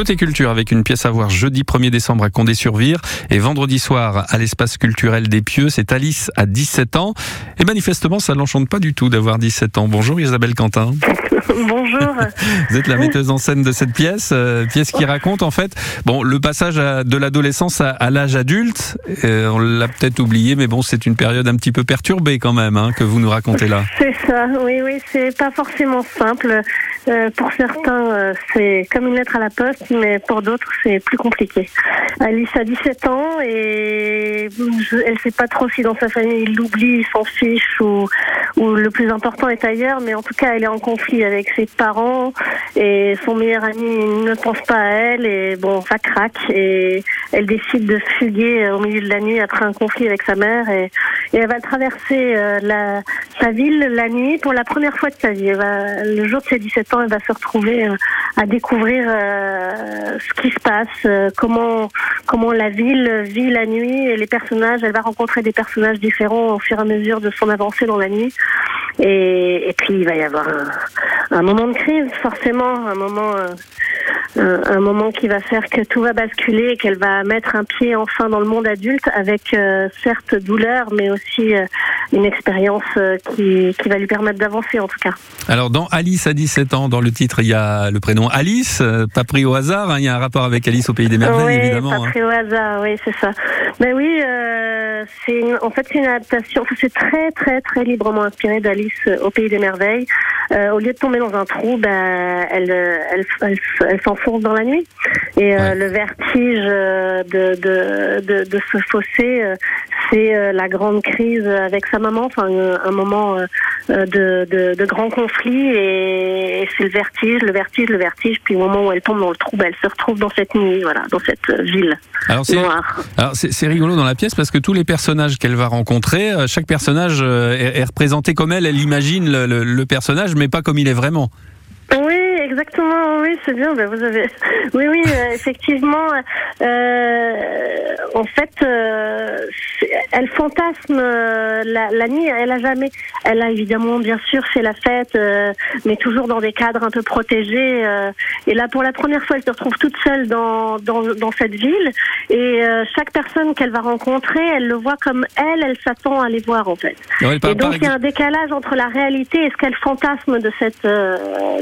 Côté culture avec une pièce à voir jeudi 1er décembre à Condé-sur-Vire et vendredi soir à l'espace culturel des Pieux. C'est Alice à 17 ans et manifestement ça l'enchante pas du tout d'avoir 17 ans. Bonjour Isabelle Quentin. Bonjour. Vous êtes la metteuse en scène de cette pièce, euh, pièce qui raconte en fait bon le passage à- de l'adolescence à, à l'âge adulte. Euh, on l'a peut-être oublié, mais bon c'est une période un petit peu perturbée quand même hein, que vous nous racontez là. C'est ça, oui, oui, c'est pas forcément simple. Euh, pour certains, euh, c'est comme une lettre à la poste, mais pour d'autres, c'est plus compliqué. Alice a 17 ans et elle sait pas trop si dans sa famille il l'oublie, il s'en fiche ou, ou le plus important est ailleurs, mais en tout cas, elle est en conflit avec ses parents et son meilleur ami ne pense pas à elle et bon, ça craque et elle décide de fuguer au milieu de la nuit après un conflit avec sa mère et, et elle va traverser euh, la, sa ville la nuit pour la première fois de sa vie. Va- le jour de ses 17 ans, elle va se retrouver euh, à découvrir euh, ce qui se passe, euh, comment comment la ville vit la nuit et les personnages. Elle va rencontrer des personnages différents au fur et à mesure de son avancée dans la nuit. Et, et puis il va y avoir un, un moment de crise, forcément, un moment, euh, un, un moment qui va faire que tout va basculer et qu'elle va mettre un pied enfin dans le monde adulte avec euh, certes douleur, mais aussi euh, une expérience euh, qui, qui va lui permettre d'avancer en tout cas. Alors dans Alice à 17 ans, dans le titre il y a le prénom Alice, euh, pas pris au hasard. hein, il y a un rapport avec Alice au pays des merveilles oui, évidemment. pas hein. pris au hasard, oui, c'est ça. Mais oui, euh, c'est une- en fait c'est une adaptation. c'est très très très librement inspiré d'Alice euh, au pays des merveilles. Euh, au lieu de tomber dans un trou, ben, elle, elle, elle, elle s'enfonce dans la nuit. Et euh, Ouais. le vertige euh, de, de, de, de ce fossé, euh, c'est euh, la grande crise avec sa maman, enfin un, un moment euh, euh, de, de, de grand conflit et, et c'est le vertige, le vertige, le vertige. Puis au moment où elle tombe dans le trou, ben, elle se retrouve dans cette nuit, voilà, dans cette euh, ville Alors c'est noire. alors c'est rigolo dans la pièce parce que tous les personnages qu'elle va rencontrer, euh, chaque personnage euh, est, est représenté comme elle. Elle imagine le, le- le personnage, mais pas comme il est vraiment. Oui, exactement. Oui, c'est bien. Ben, vous avez. Oui, oui, euh, effectivement. euh, en fait, euh, elle fantasme euh, la, la nuit. Elle a jamais. Elle a évidemment, bien sûr, fait la fête, euh, mais toujours dans des cadres un peu protégés. euh, et là, pour la première fois, elle se retrouve toute seule dans dans, dans cette ville. Et euh, chaque personne qu'elle va rencontrer, elle le voit comme elle. Elle s'attend à les voir, en fait. Et donc il y a un décalage entre la réalité et ce qu'elle fantasme de cette euh,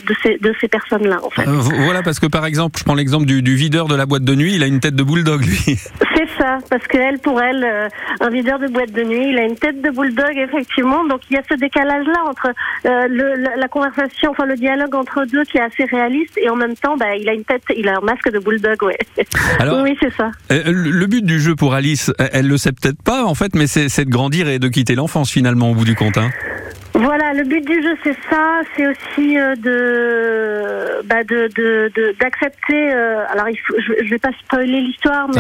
de ces de ces personnes-là en fait. Euh, vo- Voilà, parce que par exemple, je prends l'exemple du, du videur de la boîte de nuit, il a une tête de bulldog, lui. C'est ça, parce que elle pour elle euh, un videur de boîte de nuit, il a une tête de bulldog effectivement, donc il y a ce décalage là entre euh, le, la, la conversation, enfin le dialogue entre deux qui est assez réaliste et en même temps bah, il a une tête, il a un masque de bulldog, ouais. Alors, oui c'est ça. le but du jeu pour Alice, elle- elle le sait peut-être pas, en fait, mais c'est c'est de grandir et de quitter l'enfance, finalement, au bout du compte. hein. Voilà, le but du jeu c'est ça, c'est aussi euh, de bah, de de de- d'accepter. euh, alors il faut, je, vais pas spoiler l'histoire,